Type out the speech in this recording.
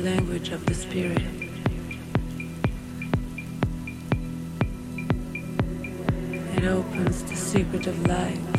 language of the spirit. It opens the secret of life.